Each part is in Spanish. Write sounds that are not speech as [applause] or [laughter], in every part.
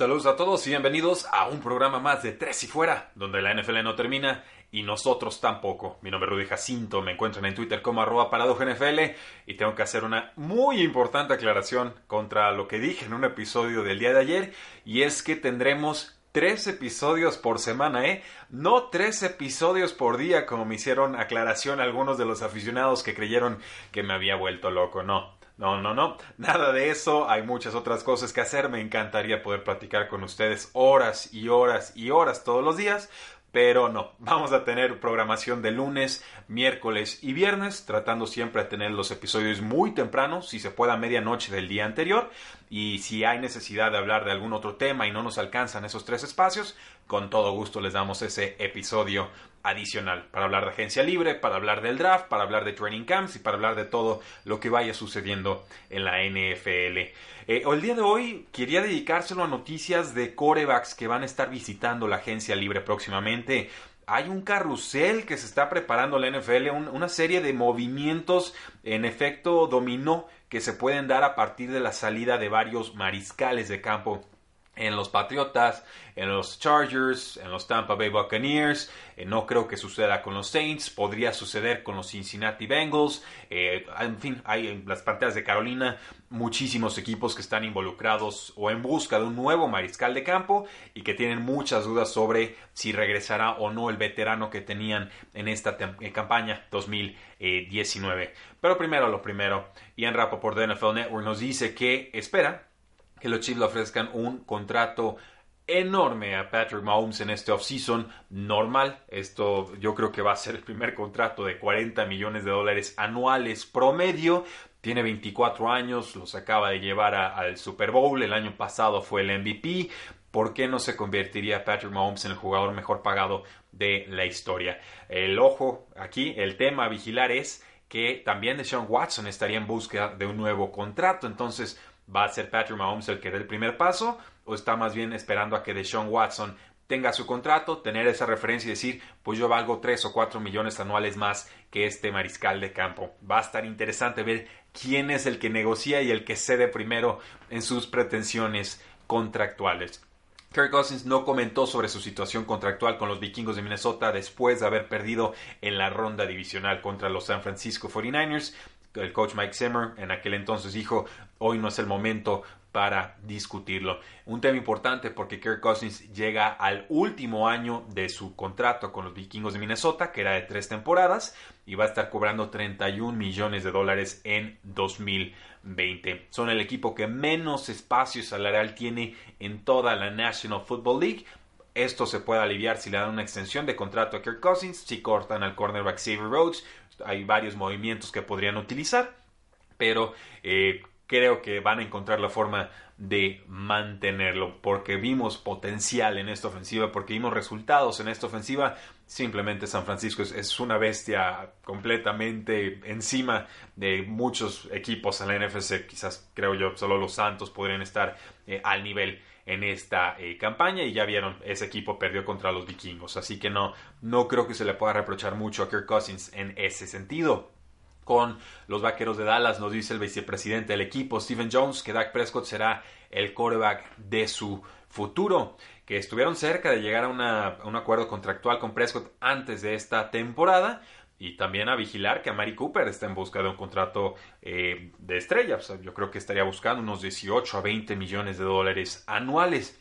Saludos a todos y bienvenidos a un programa más de Tres y Fuera, donde la NFL no termina y nosotros tampoco. Mi nombre es Rudy Jacinto, me encuentran en Twitter como arroba NFL y tengo que hacer una muy importante aclaración contra lo que dije en un episodio del día de ayer y es que tendremos tres episodios por semana, ¿eh? No tres episodios por día como me hicieron aclaración algunos de los aficionados que creyeron que me había vuelto loco, no. No, no, no, nada de eso, hay muchas otras cosas que hacer, me encantaría poder platicar con ustedes horas y horas y horas todos los días, pero no, vamos a tener programación de lunes, miércoles y viernes, tratando siempre de tener los episodios muy temprano, si se puede a medianoche del día anterior, y si hay necesidad de hablar de algún otro tema y no nos alcanzan esos tres espacios, con todo gusto les damos ese episodio adicional para hablar de agencia libre, para hablar del draft, para hablar de training camps y para hablar de todo lo que vaya sucediendo en la NFL. Eh, el día de hoy quería dedicárselo a noticias de corebacks que van a estar visitando la agencia libre próximamente. Hay un carrusel que se está preparando la NFL, una serie de movimientos en efecto dominó que se pueden dar a partir de la salida de varios mariscales de campo en los Patriotas, en los Chargers, en los Tampa Bay Buccaneers. Eh, no creo que suceda con los Saints. Podría suceder con los Cincinnati Bengals. Eh, en fin, hay en las panteras de Carolina muchísimos equipos que están involucrados o en busca de un nuevo mariscal de campo y que tienen muchas dudas sobre si regresará o no el veterano que tenían en esta eh, campaña 2019. Pero primero lo primero, Ian por de NFL Network nos dice que espera que los Chiefs le ofrezcan un contrato enorme a Patrick Mahomes en este offseason normal. Esto yo creo que va a ser el primer contrato de 40 millones de dólares anuales promedio. Tiene 24 años, los acaba de llevar al Super Bowl. El año pasado fue el MVP. ¿Por qué no se convertiría Patrick Mahomes en el jugador mejor pagado de la historia? El ojo aquí, el tema a vigilar es que también Deshaun Watson estaría en búsqueda de un nuevo contrato. Entonces, ¿Va a ser Patrick Mahomes el que dé el primer paso? ¿O está más bien esperando a que Deshaun Watson tenga su contrato, tener esa referencia y decir, pues yo valgo 3 o 4 millones anuales más que este mariscal de campo? Va a estar interesante ver quién es el que negocia y el que cede primero en sus pretensiones contractuales. Kirk Cousins no comentó sobre su situación contractual con los vikingos de Minnesota después de haber perdido en la ronda divisional contra los San Francisco 49ers el coach Mike Zimmer en aquel entonces dijo, hoy no es el momento para discutirlo. Un tema importante porque Kirk Cousins llega al último año de su contrato con los vikingos de Minnesota, que era de tres temporadas, y va a estar cobrando 31 millones de dólares en 2020. Son el equipo que menos espacio salarial tiene en toda la National Football League. Esto se puede aliviar si le dan una extensión de contrato a Kirk Cousins, si cortan al cornerback Xavier Rhodes, hay varios movimientos que podrían utilizar, pero eh, creo que van a encontrar la forma de mantenerlo porque vimos potencial en esta ofensiva, porque vimos resultados en esta ofensiva. Simplemente San Francisco es, una bestia completamente encima de muchos equipos en la NFC. Quizás creo yo, solo los Santos podrían estar eh, al nivel en esta eh, campaña y ya vieron, ese equipo perdió contra los vikingos, así que no, no creo que se le pueda reprochar mucho a Kirk Cousins en ese sentido. Con los vaqueros de Dallas nos dice el vicepresidente del equipo, Steven Jones, que Dak Prescott será el quarterback de su futuro, que estuvieron cerca de llegar a, a un acuerdo contractual con Prescott antes de esta temporada, y también a vigilar que a Mari Cooper está en busca de un contrato eh, de estrella. yo creo que estaría buscando unos 18 a 20 millones de dólares anuales.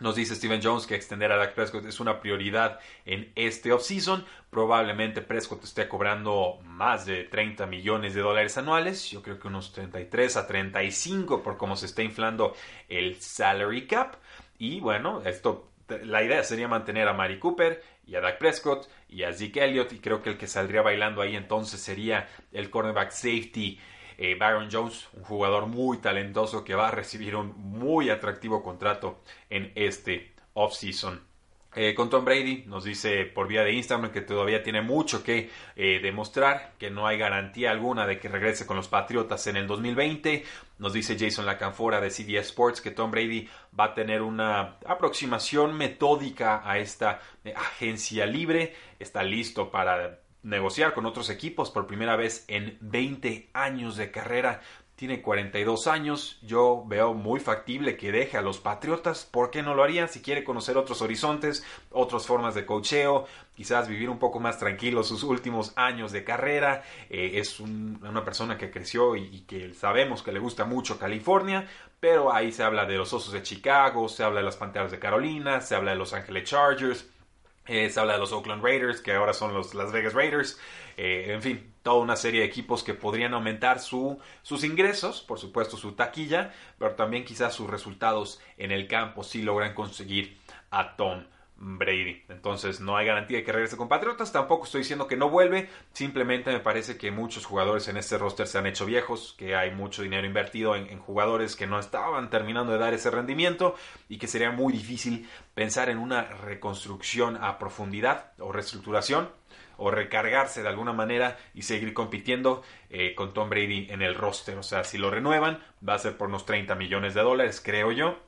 Nos dice Steven Jones que extender a Dak Prescott es una prioridad en este offseason. Probablemente Prescott esté cobrando más de 30 millones de dólares anuales. Yo creo que unos 33 a 35 por cómo se está inflando el salary cap. Y bueno, esto la idea sería mantener a Mari Cooper y a Dak Prescott y a Zeke Elliott y creo que el que saldría bailando ahí entonces sería el cornerback safety eh, Byron Jones, un jugador muy talentoso que va a recibir un muy atractivo contrato en este offseason. Eh, con Tom Brady nos dice por vía de Instagram que todavía tiene mucho que eh, demostrar, que no hay garantía alguna de que regrese con los Patriotas en el 2020. Nos dice Jason Lacanfora de CBS Sports que Tom Brady va a tener una aproximación metódica a esta agencia libre. Está listo para negociar con otros equipos por primera vez en 20 años de carrera. Tiene 42 años, yo veo muy factible que deje a los Patriotas. ¿Por qué no lo harían? Si quiere conocer otros horizontes, otras formas de cocheo, quizás vivir un poco más tranquilo sus últimos años de carrera. Eh, es una persona que creció y, y, que sabemos que le gusta mucho California, pero ahí se habla de los Osos de Chicago, se habla de las Panteras de Carolina, se habla de Los Ángeles Chargers. Eh, se habla de los Oakland Raiders, que ahora son los Las Vegas Raiders. Eh, en fin, toda una serie de equipos que podrían aumentar su, sus ingresos, por supuesto su taquilla, pero también quizás sus resultados en el campo si logran conseguir a Tom Brady. Entonces no hay garantía de que regrese con Patriotas. Tampoco estoy diciendo que no vuelve. Simplemente me parece que muchos jugadores en este roster se han hecho viejos, que hay mucho dinero invertido en, jugadores que no estaban terminando de dar ese rendimiento y que sería muy difícil pensar en una reconstrucción a profundidad o reestructuración o recargarse de alguna manera y seguir compitiendo eh, con Tom Brady en el roster. O sea, si lo renuevan, va a ser por unos 30 millones de dólares, creo yo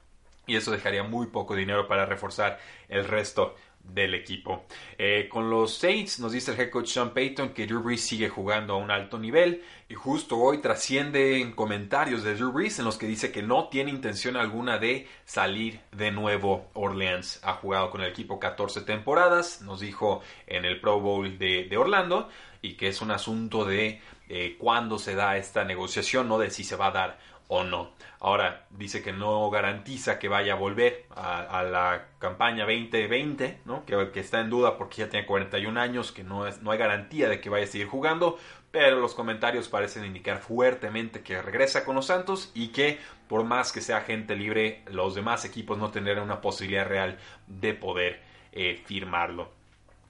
y eso dejaría muy poco dinero para reforzar el resto del equipo. Eh, con los Saints nos dice el head coach Sean Payton que Drew Brees sigue jugando a un alto nivel y justo hoy trasciende en comentarios de Drew Brees en los que dice que no tiene intención alguna de salir de nuevo Orleans. Ha jugado con el equipo 14 temporadas, nos dijo en el Pro Bowl de, Orlando y que es un asunto de eh, cuándo se da esta negociación, no de si se va a dar o no. Ahora dice que no garantiza que vaya a volver a, la campaña 2020, ¿no? Que, está en duda porque ya tiene 41 años, que no hay garantía de que vaya a seguir jugando, pero los comentarios parecen indicar fuertemente que regresa con los Santos y que por más que sea gente libre, los demás equipos no tendrán una posibilidad real de poder eh, firmarlo.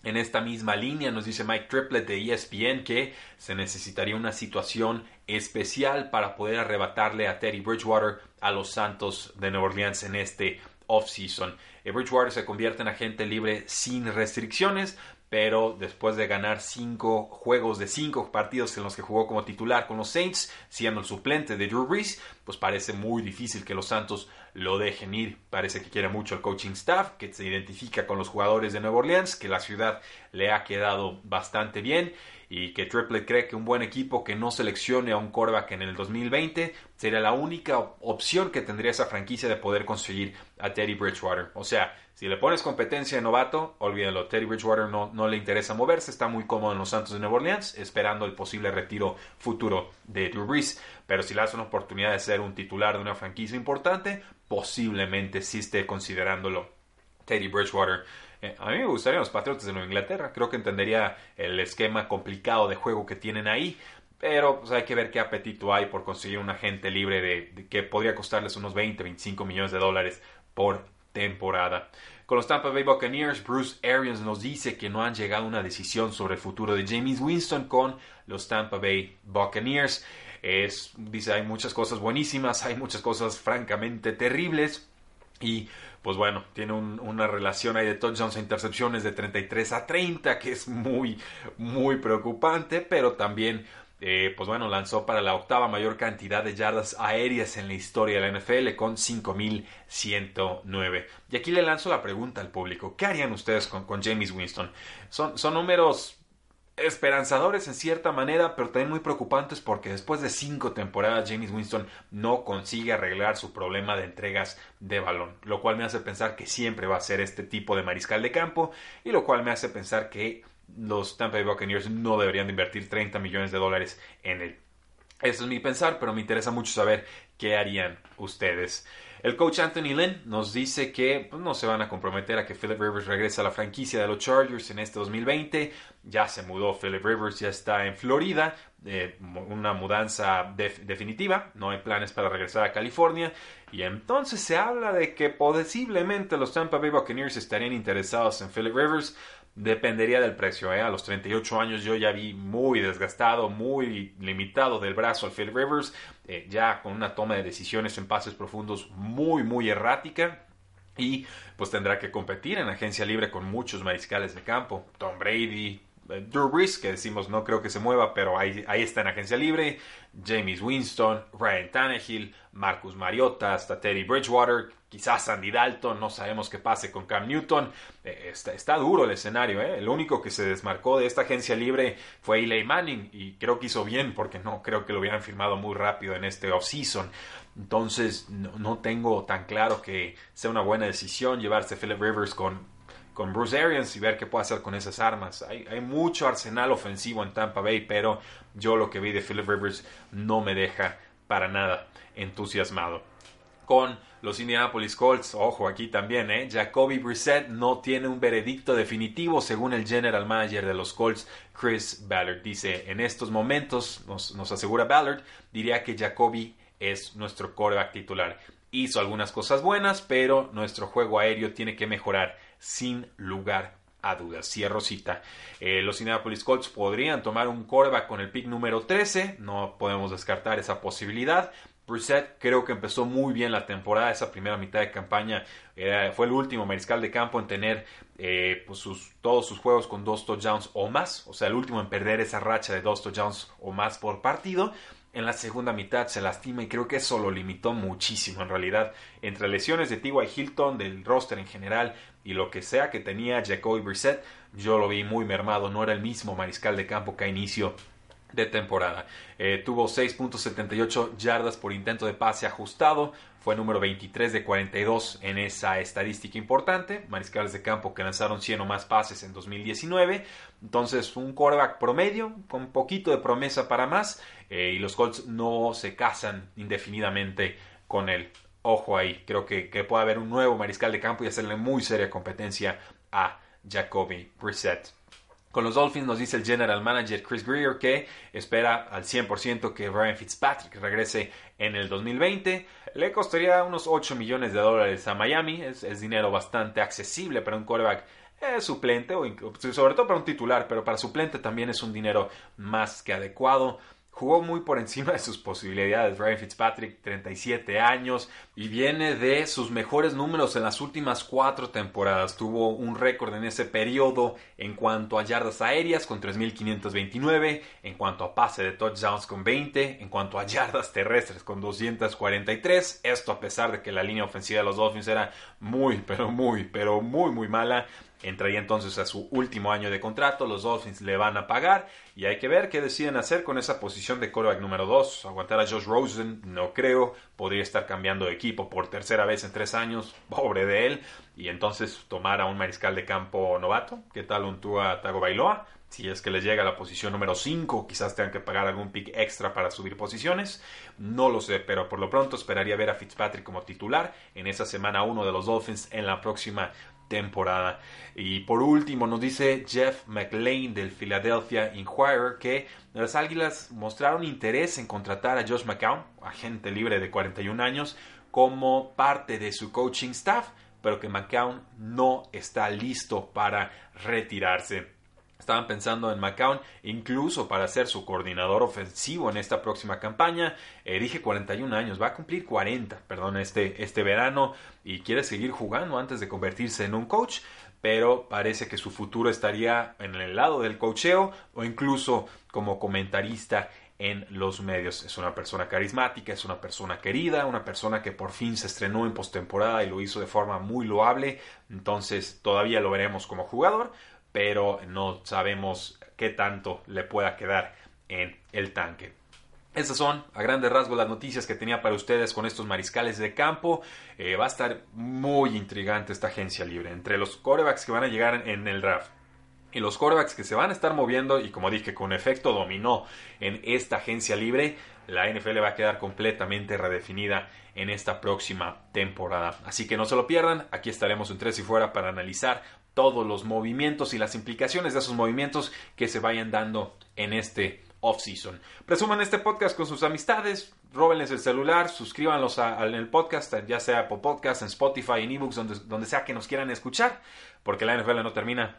En esta misma línea nos dice Mike Triplett de ESPN que se necesitaría una situación especial para poder arrebatarle a Teddy Bridgewater a los Santos de Nueva Orleans en este offseason. Eh, Bridgewater se convierte en agente libre sin restricciones, pero después de ganar cinco juegos de cinco partidos en los que jugó como titular con los Saints, siendo el suplente de Drew Brees, pues parece muy difícil que los Santos lo dejen ir. Parece que quiere mucho el coaching staff, que se identifica con los jugadores de Nueva Orleans, que la ciudad le ha quedado bastante bien y que Triplett cree que un buen equipo que no seleccione a un quarterback en el 2020 sería la única opción que tendría esa franquicia de poder conseguir a Teddy Bridgewater. O sea, si le pones competencia de novato, olvídalo. Teddy Bridgewater no, no le interesa moverse, está muy cómodo en los Santos de Nueva Orleans, esperando el posible retiro futuro de Drew Brees. Pero si le das una oportunidad de ser un titular de una franquicia importante, posiblemente sí esté considerándolo Teddy Bridgewater. Eh, a mí me gustarían los Patriots de Nueva Inglaterra. Creo que entendería el esquema complicado de juego que tienen ahí. Pero pues, hay que ver qué apetito hay por conseguir un agente libre de, que podría costarles unos 20, 25 millones de dólares por temporada. Con los Tampa Bay Buccaneers, Bruce Arians nos dice que no han llegado a una decisión sobre el futuro de James Winston con los Tampa Bay Buccaneers. Es, dice, hay muchas cosas buenísimas, hay muchas cosas francamente terribles. Y pues bueno, tiene una relación ahí de touchdowns e intercepciones de 33 a 30, que es muy, muy preocupante, pero también, eh, pues bueno, lanzó para la octava mayor cantidad de yardas aéreas en la historia de la NFL con 5.109. Y aquí le lanzo la pregunta al público, ¿qué harían ustedes con, con James Winston? Son, son números esperanzadores en cierta manera, pero también muy preocupantes porque después de cinco temporadas James Winston no consigue arreglar su problema de entregas de balón, lo cual me hace pensar que siempre va a ser este tipo de mariscal de campo y lo cual me hace pensar que los Tampa Bay Buccaneers no deberían de invertir 30 millones de dólares en él. Eso es mi pensar, pero me interesa mucho saber qué harían ustedes. El coach Anthony Lynn nos dice que pues, no se van a comprometer a que Philip Rivers regrese a la franquicia de los Chargers en este 2020. Ya se mudó Philip Rivers, ya está en Florida, eh, una mudanza definitiva. No hay planes para regresar a California. Y entonces se habla de que posiblemente los Tampa Bay Buccaneers estarían interesados en Philip Rivers. Dependería del precio. ¿eh? A los 38 años yo ya vi muy desgastado, muy limitado del brazo al Phil Rivers, eh, ya con una toma de decisiones en pases profundos muy, muy errática. Y pues tendrá que competir en agencia libre con muchos mariscales de campo. Tom Brady, eh, Drew Brees, que decimos no creo que se mueva, pero ahí, ahí está en agencia libre, James Winston, Ryan Tannehill, Marcus Mariota, hasta Teddy Bridgewater, quizás Andy Dalton, no sabemos qué pase con Cam Newton. Eh, está, duro el escenario, ¿eh? El único que se desmarcó de esta agencia libre fue Eli Manning y creo que hizo bien porque no creo que lo hubieran firmado muy rápido en este offseason. Entonces no, no tengo tan claro que sea una buena decisión llevarse Philip Rivers con con Bruce Arians y ver qué puede hacer con esas armas. Hay, hay, mucho arsenal ofensivo en Tampa Bay, pero yo lo que vi de Philip Rivers no me deja para nada entusiasmado. Con los Indianapolis Colts, ojo aquí también, ¿eh? Jacoby Brissett no tiene un veredicto definitivo según el general manager de los Colts, Chris Ballard. Dice, en estos momentos, nos, asegura Ballard, diría que Jacoby es nuestro coreback titular. Hizo algunas cosas buenas, pero nuestro juego aéreo tiene que mejorar sin lugar a dudas. Cierro cita. Eh, los Indianapolis Colts podrían tomar un coreback con el pick número 13. No podemos descartar esa posibilidad. Brissett creo que empezó muy bien la temporada, esa primera mitad de campaña fue el último mariscal de campo en tener eh, pues todos sus juegos con dos touchdowns o más, o sea, el último en perder esa racha de dos touchdowns o más por partido en la segunda mitad se lastima y creo que eso lo limitó muchísimo en realidad. Entre lesiones de T.Y. Hilton, del roster en general y lo que sea que tenía Jacoby Brissett, yo lo vi muy mermado. No era el mismo mariscal de campo que a inicio de temporada. Eh, tuvo 6.78 yardas por intento de pase ajustado, fue número 23 de 42 en esa estadística importante. Mariscales de campo que lanzaron 100 o más pases en 2019. Entonces, un quarterback promedio, con poquito de promesa para más. Eh, y los Colts no se casan indefinidamente con él. Ojo ahí, creo que, que puede haber un nuevo mariscal de campo y hacerle muy seria competencia a Jacoby Brissett. Con los Dolphins nos dice el general manager Chris Greer que espera al 100% que Ryan Fitzpatrick regrese en el 2020. Le costaría unos 8 millones de dólares a Miami. Es, dinero bastante accesible para un quarterback eh, suplente, o sobre todo para un titular, pero para suplente también es un dinero más que adecuado. Jugó muy por encima de sus posibilidades. Ryan Fitzpatrick, 37 años, y viene de sus mejores números en las últimas cuatro temporadas. Tuvo un récord en ese periodo en cuanto a yardas aéreas con 3.529, en cuanto a pase de touchdowns con 20, en cuanto a yardas terrestres con 243. Esto a pesar de que la línea ofensiva de los Dolphins era muy, pero muy, pero muy, muy mala. Entraría entonces a su último año de contrato, los Dolphins le van a pagar y hay que ver qué deciden hacer con esa posición de quarterback número 2. Aguantar a Josh Rosen, no creo, podría estar cambiando de equipo por tercera vez en tres años, [laughs] pobre de él, y entonces tomar a un mariscal de campo novato, ¿qué tal un Tua Tagovailoa? Si es que les llega a la posición número 5, quizás tengan que pagar algún pick extra para subir posiciones. No lo sé, pero por lo pronto esperaría ver a Fitzpatrick como titular en esa semana 1 de los Dolphins en la próxima temporada. Y por último nos dice Jeff McLean del Philadelphia Inquirer que las Águilas mostraron interés en contratar a Josh McCown, agente libre de 41 años, como parte de su coaching staff, pero que McCown no está listo para retirarse. Estaban pensando en McCown incluso para ser su coordinador ofensivo en esta próxima campaña. Eh, dije 41 años, va a cumplir 40, perdón, este, este verano y quiere seguir jugando antes de convertirse en un coach. Pero parece que su futuro estaría en el lado del cocheo o incluso como comentarista en los medios. Es una persona carismática, es una persona querida, una persona que por fin se estrenó en postemporada y lo hizo de forma muy loable. Entonces todavía lo veremos como jugador, pero no sabemos qué tanto le pueda quedar en el tanque. Estas son a grandes rasgos las noticias que tenía para ustedes con estos mariscales de campo. Eh, va a estar muy intrigante esta agencia libre. Entre los corebacks que van a llegar en el draft y los corebacks que se van a estar moviendo y como dije con efecto dominó en esta agencia libre, la NFL va a quedar completamente redefinida en esta próxima temporada. Así que no se lo pierdan, aquí estaremos en tres y fuera para analizar todos los movimientos y las implicaciones de esos movimientos que se vayan dando en este off-season. Presuman este podcast con sus amistades, róbenles el celular, suscríbanlos el podcast, ya sea por podcast, en Spotify, en ebooks, donde, donde sea que nos quieran escuchar, porque la NFL no termina